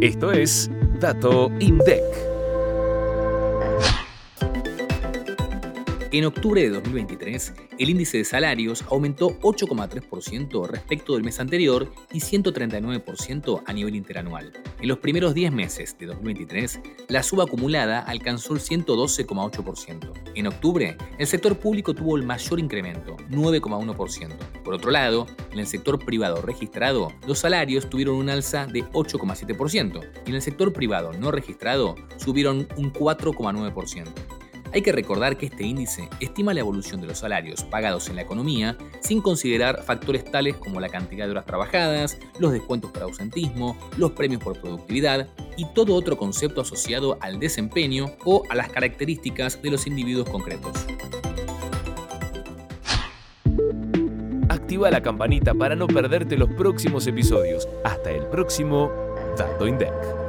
Esto es Dato INDEC. En octubre de 2023, el índice de salarios aumentó 8,3% respecto del mes anterior y 139% a nivel interanual. En los primeros 10 meses de 2023, la suba acumulada alcanzó el 112,8%. En octubre, el sector público tuvo el mayor incremento, 9,1%. Por otro lado, en el sector privado registrado, los salarios tuvieron un alza de 8,7% y en el sector privado no registrado subieron un 4,9%. Hay que recordar que este índice estima la evolución de los salarios pagados en la economía sin considerar factores tales como la cantidad de horas trabajadas, los descuentos por ausentismo, los premios por productividad y todo otro concepto asociado al desempeño o a las características de los individuos concretos. Activa la campanita para no perderte los próximos episodios. Hasta el próximo Dato INDEC.